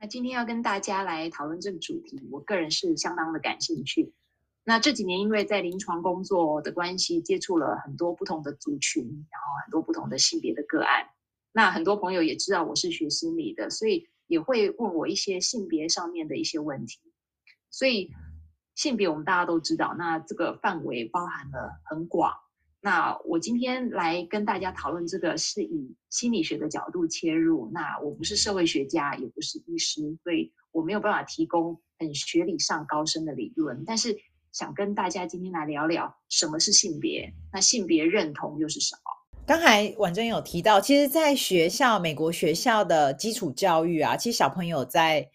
那今天要跟大家来讨论这个主题，我个人是相当的感兴趣。那这几年因为在临床工作的关系，接触了很多不同的族群，然后很多不同的性别的个案。那很多朋友也知道我是学心理的，所以也会问我一些性别上面的一些问题。所以性别我们大家都知道，那这个范围包含了很广。那我今天来跟大家讨论这个，是以心理学的角度切入。那我不是社会学家，也不是医师，所以我没有办法提供很学理上高深的理论。但是想跟大家今天来聊聊什么是性别，那性别认同又是什么？刚才婉珍有提到，其实，在学校，美国学校的基础教育啊，其实小朋友在。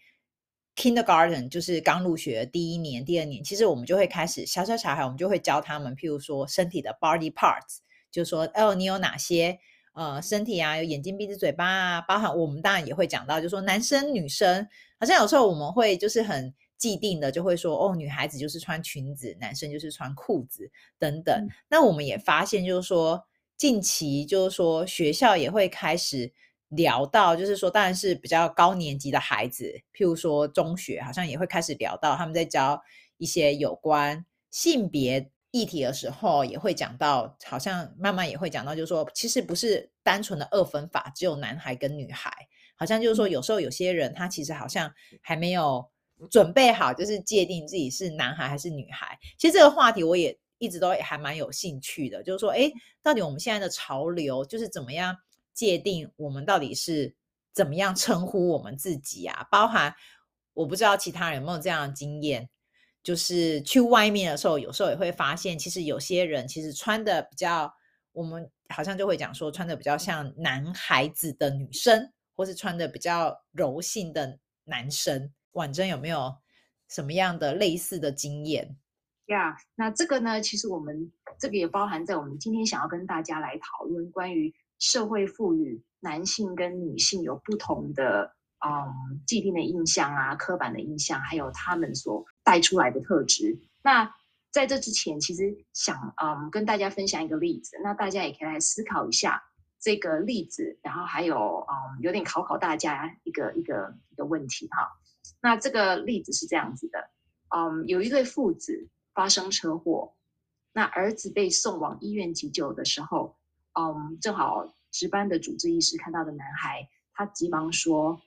Kindergarten 就是刚入学第一年、第二年，其实我们就会开始小小小孩，我们就会教他们，譬如说身体的 body parts，就是说哦，你有哪些呃身体啊？有眼睛、鼻子、嘴巴啊，包含我们当然也会讲到，就是说男生、女生，好像有时候我们会就是很既定的，就会说哦，女孩子就是穿裙子，男生就是穿裤子等等。嗯、那我们也发现，就是说近期就是说学校也会开始。聊到就是说，当然是比较高年级的孩子，譬如说中学，好像也会开始聊到他们在教一些有关性别议题的时候，也会讲到，好像慢慢也会讲到，就是说，其实不是单纯的二分法，只有男孩跟女孩，好像就是说，有时候有些人他其实好像还没有准备好，就是界定自己是男孩还是女孩。其实这个话题我也一直都还蛮有兴趣的，就是说，诶，到底我们现在的潮流就是怎么样？界定我们到底是怎么样称呼我们自己啊？包含我不知道其他人有没有这样的经验，就是去外面的时候，有时候也会发现，其实有些人其实穿的比较，我们好像就会讲说穿的比较像男孩子的女生，或是穿的比较柔性的男生。婉珍有没有什么样的类似的经验？呀，yeah, 那这个呢，其实我们这个也包含在我们今天想要跟大家来讨论关于。社会赋予男性跟女性有不同的嗯既定的印象啊，刻板的印象，还有他们所带出来的特质。那在这之前，其实想嗯跟大家分享一个例子，那大家也可以来思考一下这个例子，然后还有嗯有点考考大家一个一个一个问题哈。那这个例子是这样子的，嗯，有一对父子发生车祸，那儿子被送往医院急救的时候。嗯，正好值班的主治医师看到的男孩，他急忙说：“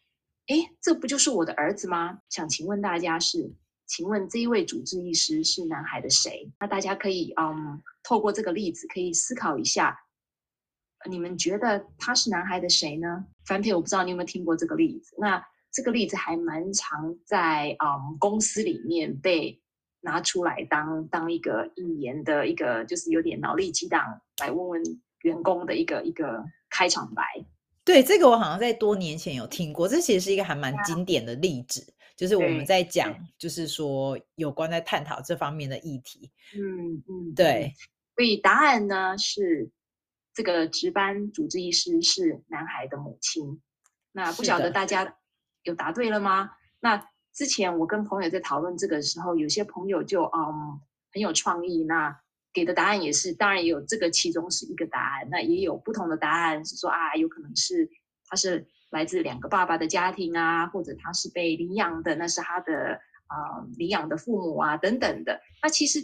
诶，这不就是我的儿子吗？想请问大家是，请问这一位主治医师是男孩的谁？那大家可以嗯，透过这个例子可以思考一下，你们觉得他是男孩的谁呢？樊培，我不知道你有没有听过这个例子。那这个例子还蛮常在嗯公司里面被拿出来当当一个引言的一个，就是有点脑力激荡来问问。”员工的一个一个开场白，对，这个我好像在多年前有听过，这其实是一个还蛮经典的例子，啊、就是我们在讲，就是说有关在探讨这方面的议题。嗯嗯，对，所以答案呢是这个值班主治医师是男孩的母亲。那不晓得大家有答对了吗？那之前我跟朋友在讨论这个时候，有些朋友就嗯很有创意，那。给的答案也是，当然也有这个其中是一个答案，那也有不同的答案是说啊，有可能是他是来自两个爸爸的家庭啊，或者他是被领养的，那是他的啊、呃、领养的父母啊等等的。那其实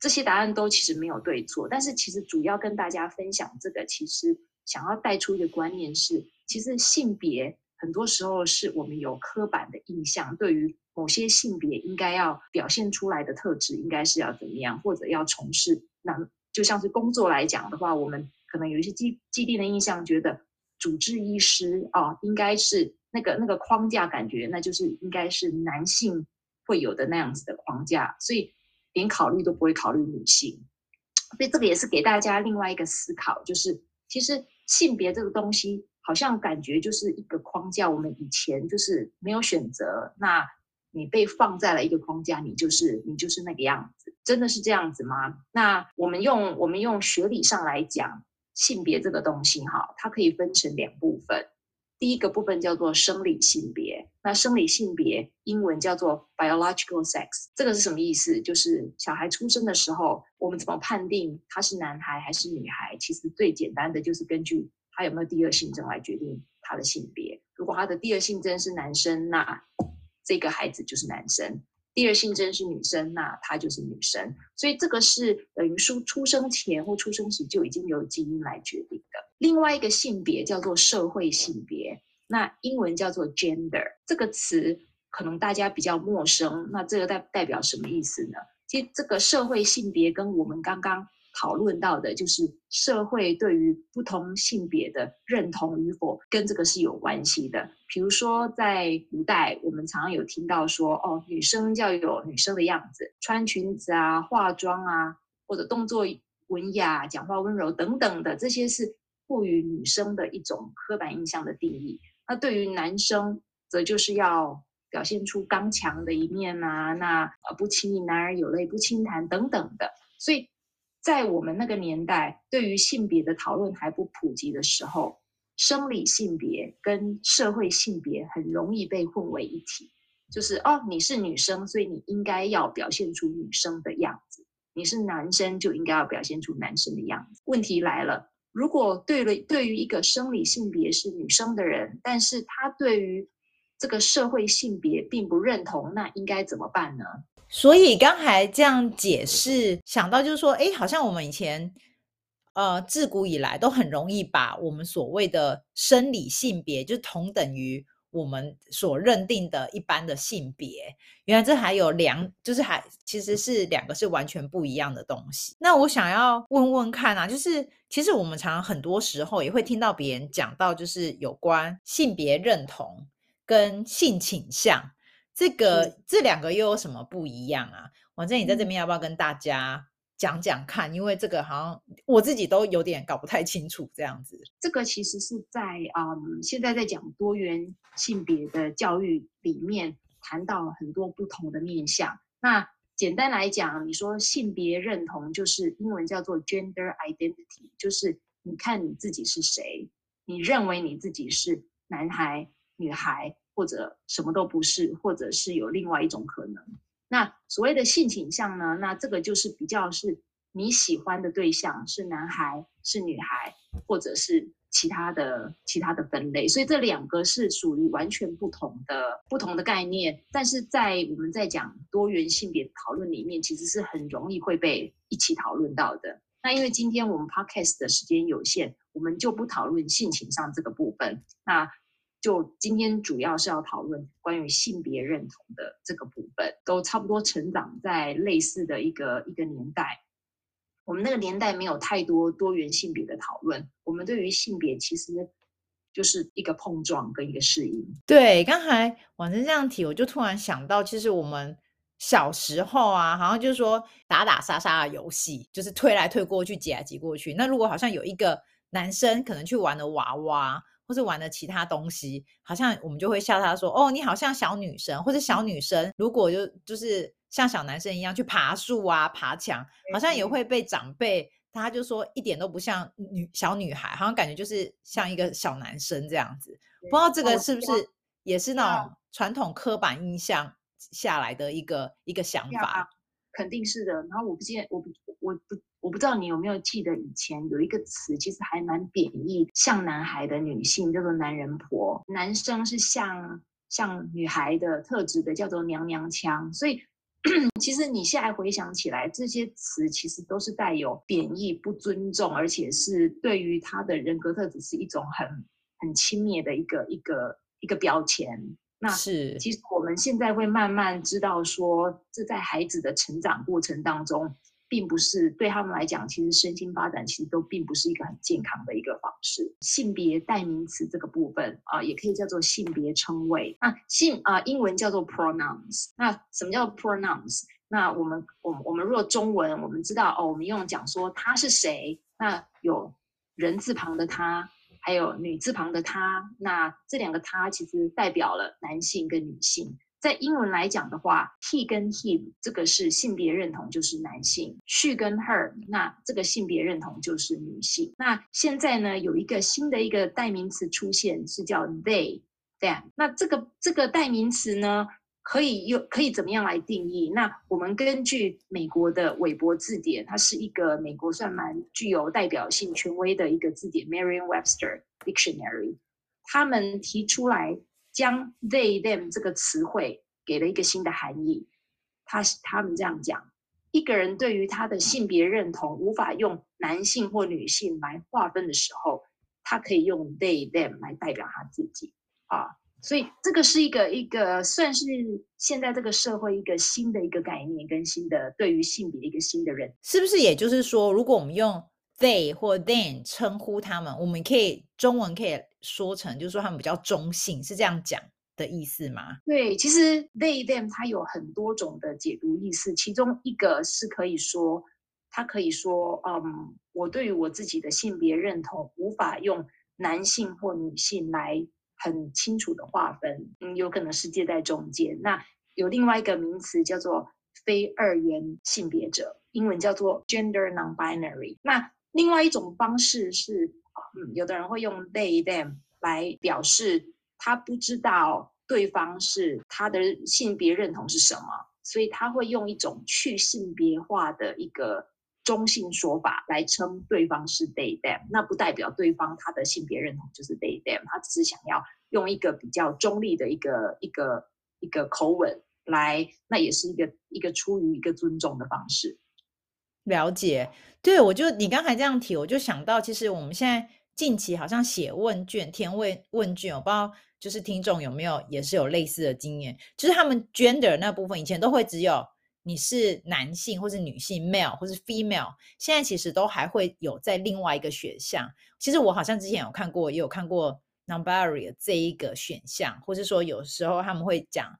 这些答案都其实没有对错，但是其实主要跟大家分享这个，其实想要带出一个观念是，其实性别很多时候是我们有刻板的印象，对于。某些性别应该要表现出来的特质，应该是要怎么样，或者要从事那就像是工作来讲的话，我们可能有一些既既定的印象，觉得主治医师啊，应该是那个那个框架感觉，那就是应该是男性会有的那样子的框架，所以连考虑都不会考虑女性。所以这个也是给大家另外一个思考，就是其实性别这个东西好像感觉就是一个框架。我们以前就是没有选择，那你被放在了一个框架，你就是你就是那个样，真的是这样子吗？那我们用我们用学理上来讲，性别这个东西哈，它可以分成两部分。第一个部分叫做生理性别，那生理性别英文叫做 biological sex，这个是什么意思？就是小孩出生的时候，我们怎么判定他是男孩还是女孩？其实最简单的就是根据他有没有第二性征来决定他的性别。如果他的第二性征是男生，那这个孩子就是男生。第二性征是女生，那她就是女生，所以这个是等于说出生前或出生时就已经由基因来决定的。另外一个性别叫做社会性别，那英文叫做 gender，这个词可能大家比较陌生。那这个代代表什么意思呢？其实这个社会性别跟我们刚刚。讨论到的就是社会对于不同性别的认同与否，跟这个是有关系的。比如说，在古代，我们常常有听到说，哦，女生要有女生的样子，穿裙子啊、化妆啊，或者动作文雅、讲话温柔等等的，这些是赋予女生的一种刻板印象的定义。那对于男生，则就是要表现出刚强的一面啊，那呃，不轻易男儿有泪不轻弹等等的，所以。在我们那个年代，对于性别的讨论还不普及的时候，生理性别跟社会性别很容易被混为一体。就是哦，你是女生，所以你应该要表现出女生的样子；你是男生，就应该要表现出男生的样子。问题来了，如果对了，对于一个生理性别是女生的人，但是他对于这个社会性别并不认同，那应该怎么办呢？所以刚才这样解释，想到就是说，哎，好像我们以前，呃，自古以来都很容易把我们所谓的生理性别，就同等于我们所认定的一般的性别。原来这还有两，就是还其实是两个是完全不一样的东西。那我想要问问看啊，就是其实我们常常很多时候也会听到别人讲到，就是有关性别认同跟性倾向。这个这两个又有什么不一样啊？王正你在这边要不要跟大家讲讲看？因为这个好像我自己都有点搞不太清楚这样子。这个其实是在嗯，现在在讲多元性别的教育里面谈到了很多不同的面向。那简单来讲，你说性别认同就是英文叫做 gender identity，就是你看你自己是谁，你认为你自己是男孩、女孩。或者什么都不是，或者是有另外一种可能。那所谓的性倾向呢？那这个就是比较是你喜欢的对象是男孩、是女孩，或者是其他的其他的分类。所以这两个是属于完全不同的不同的概念。但是在我们在讲多元性别讨论里面，其实是很容易会被一起讨论到的。那因为今天我们 podcast 的时间有限，我们就不讨论性倾向这个部分。那就今天主要是要讨论关于性别认同的这个部分，都差不多成长在类似的一个一个年代。我们那个年代没有太多多元性别的讨论，我们对于性别其实就是一个碰撞跟一个适应。对，刚才婉珍这样提，我就突然想到，其实我们小时候啊，好像就是说打打杀杀的游戏，就是推来推过去，挤来挤过去。那如果好像有一个男生可能去玩的娃娃。或是玩的其他东西，好像我们就会笑他说：“哦，你好像小女生，或者小女生，如果就就是像小男生一样去爬树啊、爬墙，好像也会被长辈他就说一点都不像女小女孩，好像感觉就是像一个小男生这样子。不知道这个是不是也是那种传统刻板印象下来的一个一个想法？肯定是的。然后我不见，我不我不。我不知道你有没有记得以前有一个词，其实还蛮贬义，像男孩的女性叫做男人婆，男生是像像女孩的特质的叫做娘娘腔。所以 其实你现在回想起来，这些词其实都是带有贬义、不尊重，而且是对于他的人格特质是一种很很轻蔑的一个一个一个标签。那是其实我们现在会慢慢知道说，这在孩子的成长过程当中。并不是对他们来讲，其实身心发展其实都并不是一个很健康的一个方式。性别代名词这个部分啊，也可以叫做性别称谓。那性啊，英文叫做 pronouns。那什么叫 pronouns？那我们我我们若中文，我们知道哦，我们用讲说他是谁，那有人字旁的他，还有女字旁的他，那这两个他其实代表了男性跟女性。在英文来讲的话，he 跟 him 这个是性别认同，就是男性；she 跟 her 那这个性别认同就是女性。那现在呢，有一个新的一个代名词出现，是叫 they them。那这个这个代名词呢，可以用可以怎么样来定义？那我们根据美国的韦伯字典，它是一个美国算蛮具有代表性、权威的一个字典 （Merriam-Webster Dictionary），他们提出来。将 they them 这个词汇给了一个新的含义。他他们这样讲：一个人对于他的性别认同无法用男性或女性来划分的时候，他可以用 they them 来代表他自己啊。所以这个是一个一个算是现在这个社会一个新的一个概念跟新的对于性别的一个新的认，是不是？也就是说，如果我们用 they 或 them 称呼他们，我们可以中文可以说成，就是说他们比较中性，是这样讲的意思吗？对，其实 they them 它有很多种的解读意思，其中一个是可以说，它可以说，嗯，我对于我自己的性别认同无法用男性或女性来很清楚的划分，嗯，有可能是介在中间。那有另外一个名词叫做非二元性别者，英文叫做 gender non-binary。那另外一种方式是，嗯，有的人会用 they them 来表示他不知道对方是他的性别认同是什么，所以他会用一种去性别化的一个中性说法来称对方是 they them。那不代表对方他的性别认同就是 they them，他只是想要用一个比较中立的一个一个一个口吻来，那也是一个一个出于一个尊重的方式。了解，对，我就你刚才这样提，我就想到，其实我们现在近期好像写问卷，填问问卷，我不知道就是听众有没有也是有类似的经验，就是他们 gender 那部分以前都会只有你是男性或是女性 male 或是 female，现在其实都还会有在另外一个选项。其实我好像之前有看过，也有看过 non-binary 这一个选项，或是说有时候他们会讲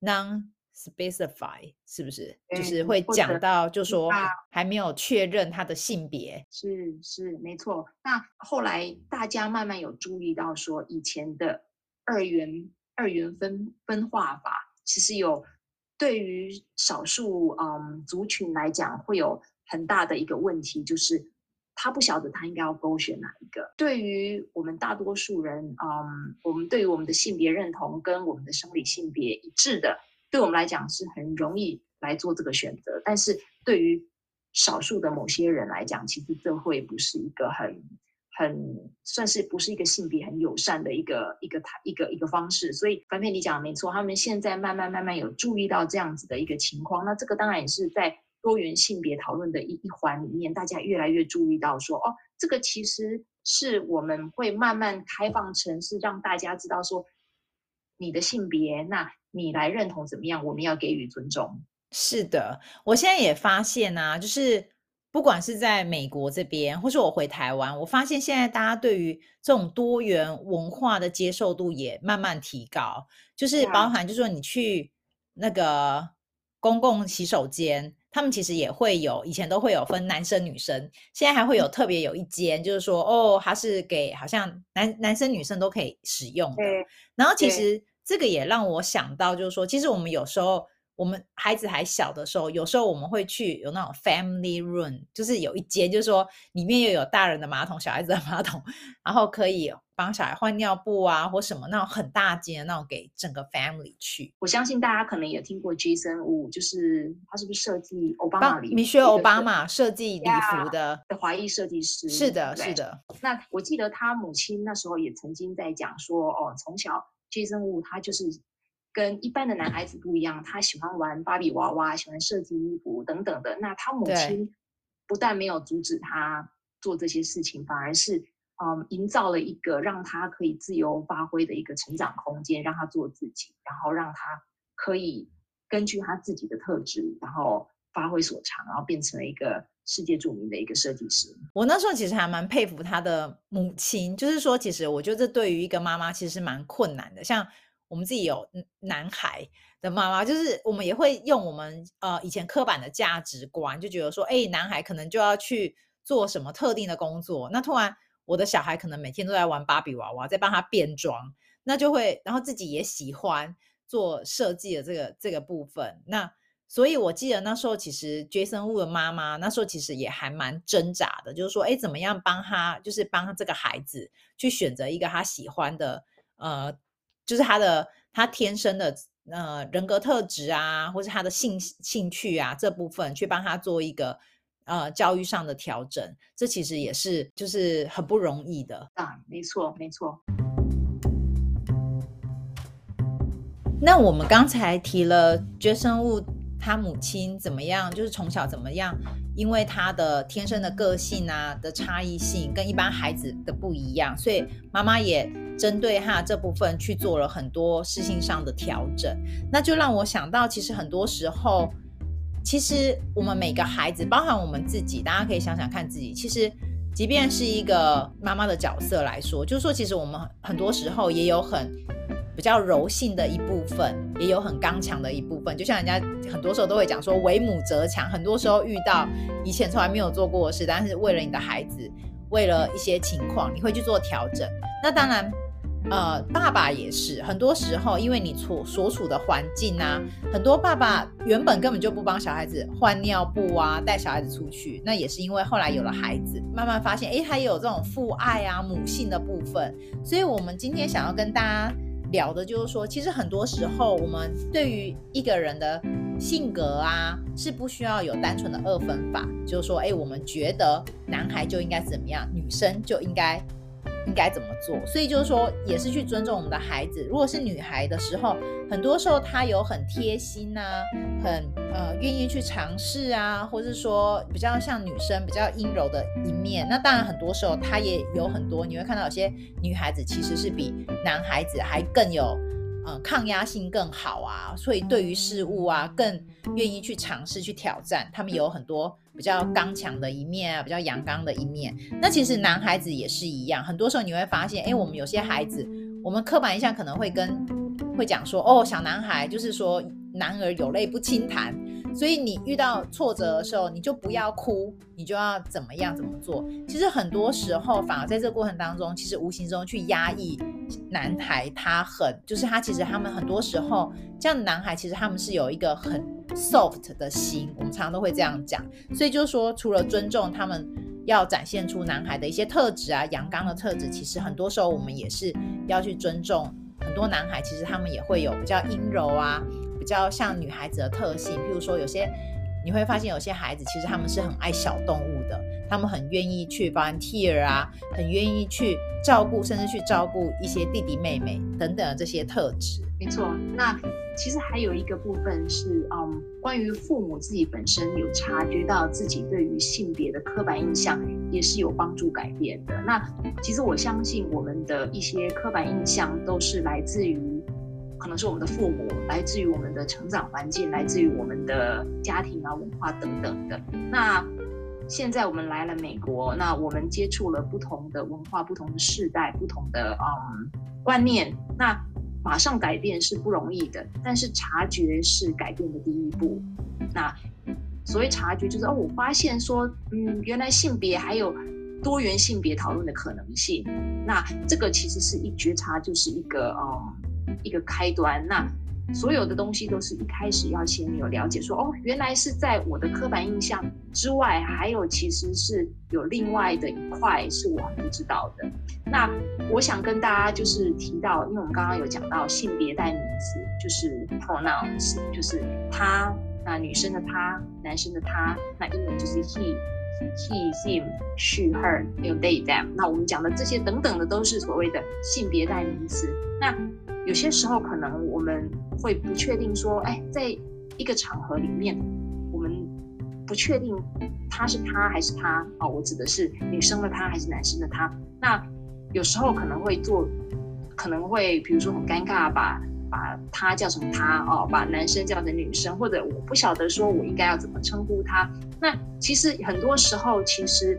non specify 是不是？嗯、就是会讲到，就说还没有确认他的性别。是是没错。那后来大家慢慢有注意到，说以前的二元二元分分化法，其实有对于少数嗯族群来讲，会有很大的一个问题，就是他不晓得他应该要勾选哪一个。对于我们大多数人，嗯，我们对于我们的性别认同跟我们的生理性别一致的。对我们来讲是很容易来做这个选择，但是对于少数的某些人来讲，其实这会不是一个很很算是不是一个性别很友善的一个一个一个一个方式。所以凡佩你讲的没错，他们现在慢慢慢慢有注意到这样子的一个情况。那这个当然也是在多元性别讨论的一一环里面，大家越来越注意到说，哦，这个其实是我们会慢慢开放城市让大家知道说你的性别那。你来认同怎么样？我们要给予尊重。是的，我现在也发现啊，就是不管是在美国这边，或是我回台湾，我发现现在大家对于这种多元文化的接受度也慢慢提高。就是包含，就是说你去那个公共洗手间，他们其实也会有，以前都会有分男生女生，现在还会有特别有一间，就是说哦，它是给好像男男生女生都可以使用的。然后其实。这个也让我想到，就是说，其实我们有时候，我们孩子还小的时候，有时候我们会去有那种 family room，就是有一间，就是说里面又有大人的马桶、小孩子的马桶，然后可以帮小孩换尿布啊，或什么那种很大间的那种给整个 family 去。我相信大家可能也听过 Jason Wu，就是他是不是设计奥巴马？米歇尔奥巴马设计礼服的的华裔设计师。是的，是的。那我记得他母亲那时候也曾经在讲说，哦，从小。Jason Wu 他就是跟一般的男孩子不一样，他喜欢玩芭比娃娃，喜欢设计衣服等等的。那他母亲不但没有阻止他做这些事情，反而是嗯营造了一个让他可以自由发挥的一个成长空间，让他做自己，然后让他可以根据他自己的特质，然后发挥所长，然后变成了一个世界著名的一个设计师。我那时候其实还蛮佩服他的母亲，就是说，其实我觉得这对于一个妈妈其实是蛮困难的。像我们自己有男孩的妈妈，就是我们也会用我们呃以前刻板的价值观，就觉得说，哎，男孩可能就要去做什么特定的工作。那突然我的小孩可能每天都在玩芭比娃娃，在帮他变装，那就会，然后自己也喜欢做设计的这个这个部分。那所以我记得那时候，其实 Jason Wu 的妈妈那时候其实也还蛮挣扎的，就是说，哎，怎么样帮他，就是帮他这个孩子去选择一个他喜欢的，呃，就是他的他天生的。呃，人格特质啊，或是他的兴兴趣啊，这部分去帮他做一个呃教育上的调整，这其实也是就是很不容易的啊。没错，没错。那我们刚才提了 Jason Wu 他母亲怎么样，就是从小怎么样，因为他的天生的个性啊的差异性跟一般孩子的不一样，所以妈妈也。针对他这部分去做了很多事情上的调整，那就让我想到，其实很多时候，其实我们每个孩子，包含我们自己，大家可以想想看自己，其实即便是一个妈妈的角色来说，就是说，其实我们很多时候也有很比较柔性的一部分，也有很刚强的一部分。就像人家很多时候都会讲说“为母则强”，很多时候遇到以前从来没有做过的事，但是为了你的孩子，为了一些情况，你会去做调整。那当然。呃，爸爸也是，很多时候因为你所所处的环境啊，很多爸爸原本根本就不帮小孩子换尿布啊，带小孩子出去，那也是因为后来有了孩子，慢慢发现，诶，他也有这种父爱啊、母性的部分。所以，我们今天想要跟大家聊的就是说，其实很多时候我们对于一个人的性格啊，是不需要有单纯的二分法，就是说，哎，我们觉得男孩就应该怎么样，女生就应该。应该怎么做？所以就是说，也是去尊重我们的孩子。如果是女孩的时候，很多时候她有很贴心啊，很呃愿意去尝试啊，或是说比较像女生比较阴柔的一面。那当然，很多时候她也有很多，你会看到有些女孩子其实是比男孩子还更有。呃，抗压性更好啊，所以对于事物啊，更愿意去尝试去挑战。他们有很多比较刚强的一面啊，比较阳刚的一面。那其实男孩子也是一样，很多时候你会发现，哎，我们有些孩子，我们刻板印象可能会跟会讲说，哦，小男孩就是说男儿有泪不轻弹。所以你遇到挫折的时候，你就不要哭，你就要怎么样怎么做。其实很多时候，反而在这个过程当中，其实无形中去压抑男孩，他很就是他其实他们很多时候，这样的男孩其实他们是有一个很 soft 的心，我们常常都会这样讲。所以就是说，除了尊重他们，要展现出男孩的一些特质啊，阳刚的特质，其实很多时候我们也是要去尊重很多男孩，其实他们也会有比较阴柔啊。比较像女孩子的特性，譬如说有些你会发现有些孩子其实他们是很爱小动物的，他们很愿意去 volunteer 啊，很愿意去照顾，甚至去照顾一些弟弟妹妹等等这些特质。没错，那其实还有一个部分是，嗯，关于父母自己本身有察觉到自己对于性别的刻板印象，也是有帮助改变的。那其实我相信我们的一些刻板印象都是来自于。可能是我们的父母，来自于我们的成长环境，来自于我们的家庭啊、文化等等的。那现在我们来了美国，那我们接触了不同的文化、不同的世代、不同的嗯观念，那马上改变是不容易的，但是察觉是改变的第一步。那所谓察觉，就是哦，我发现说，嗯，原来性别还有多元性别讨论的可能性。那这个其实是一觉察，就是一个嗯。一个开端，那所有的东西都是一开始要先有了解说，哦，原来是在我的刻板印象之外，还有其实是有另外的一块是我不知道的。那我想跟大家就是提到，因为我们刚刚有讲到性别代名词，就是 pronouns，就是他，那女生的他，男生的他，那英文就是 he。He, him, she, her，还有 they, them。那我们讲的这些等等的，都是所谓的性别代名词。那有些时候可能我们会不确定说，哎，在一个场合里面，我们不确定他是他还是他哦，我指的是女生的他还是男生的他。那有时候可能会做，可能会比如说很尴尬把。把他叫成他哦，把男生叫成女生，或者我不晓得说我应该要怎么称呼他。那其实很多时候，其实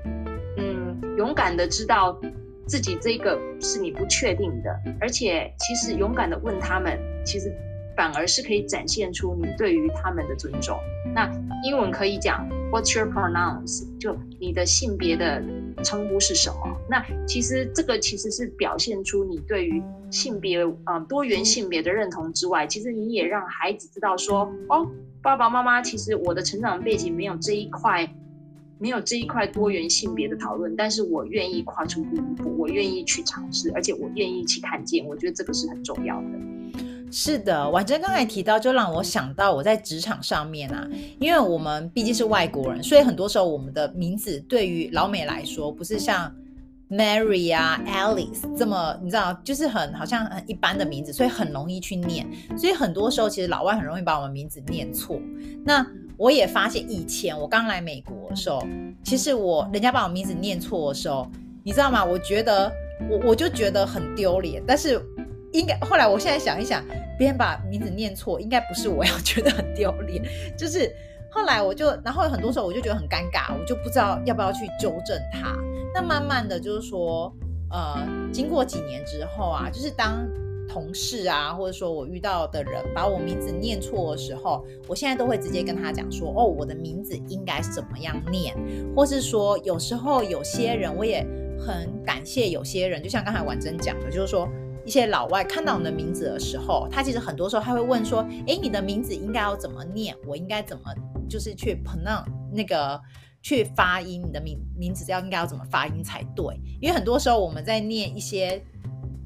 嗯，勇敢的知道自己这个是你不确定的，而且其实勇敢的问他们，其实反而是可以展现出你对于他们的尊重。那英文可以讲 What's your pronouns？就你的性别的称呼是什么？那其实这个其实是表现出你对于性别，嗯、呃，多元性别的认同之外，其实你也让孩子知道说，哦，爸爸妈妈，其实我的成长背景没有这一块，没有这一块多元性别的讨论，但是我愿意跨出第一步，我愿意去尝试，而且我愿意去看见，我觉得这个是很重要的。是的，婉珍刚才提到，就让我想到我在职场上面啊，因为我们毕竟是外国人，所以很多时候我们的名字对于老美来说，不是像 Mary 啊、Alice 这么，你知道，就是很好像很一般的名字，所以很容易去念。所以很多时候，其实老外很容易把我们名字念错。那我也发现，以前我刚来美国的时候，其实我人家把我名字念错的时候，你知道吗？我觉得我我就觉得很丢脸，但是。应该后来，我现在想一想，别人把名字念错，应该不是我要觉得很丢脸，就是后来我就，然后很多时候我就觉得很尴尬，我就不知道要不要去纠正他。那慢慢的就是说，呃，经过几年之后啊，就是当同事啊，或者说我遇到的人把我名字念错的时候，我现在都会直接跟他讲说，哦，我的名字应该怎么样念，或是说有时候有些人我也很感谢有些人，就像刚才婉珍讲的，就是说。一些老外看到你的名字的时候，他其实很多时候他会问说：“诶，你的名字应该要怎么念？我应该怎么就是去 pronounce 那个去发音？你的名名字要应该要怎么发音才对？因为很多时候我们在念一些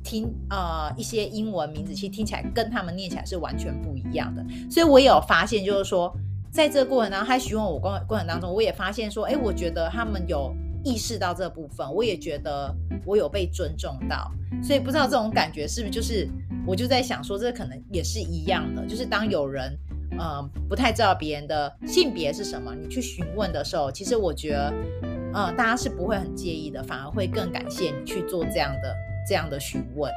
听呃一些英文名字，其实听起来跟他们念起来是完全不一样的。所以我也有发现，就是说在这个过程当中，他询问我过过程当中，我也发现说，诶，我觉得他们有。意识到这部分，我也觉得我有被尊重到，所以不知道这种感觉是不是就是，我就在想说，这可能也是一样的，就是当有人呃不太知道别人的性别是什么，你去询问的时候，其实我觉得呃大家是不会很介意的，反而会更感谢你去做这样的这样的询问。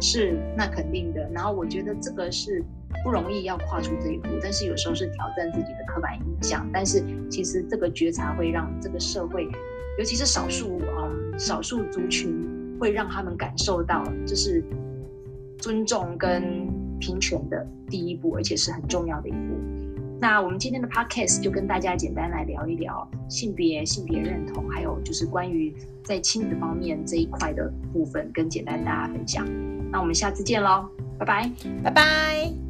是，那肯定的。然后我觉得这个是不容易要跨出这一步，但是有时候是挑战自己的刻板印象，但是其实这个觉察会让这个社会。尤其是少数嗯少数族群，会让他们感受到就是尊重跟平权的第一步，而且是很重要的一步。那我们今天的 podcast 就跟大家简单来聊一聊性别、性别认同，还有就是关于在亲子方面这一块的部分，跟简单大家分享。那我们下次见喽，拜拜，拜拜。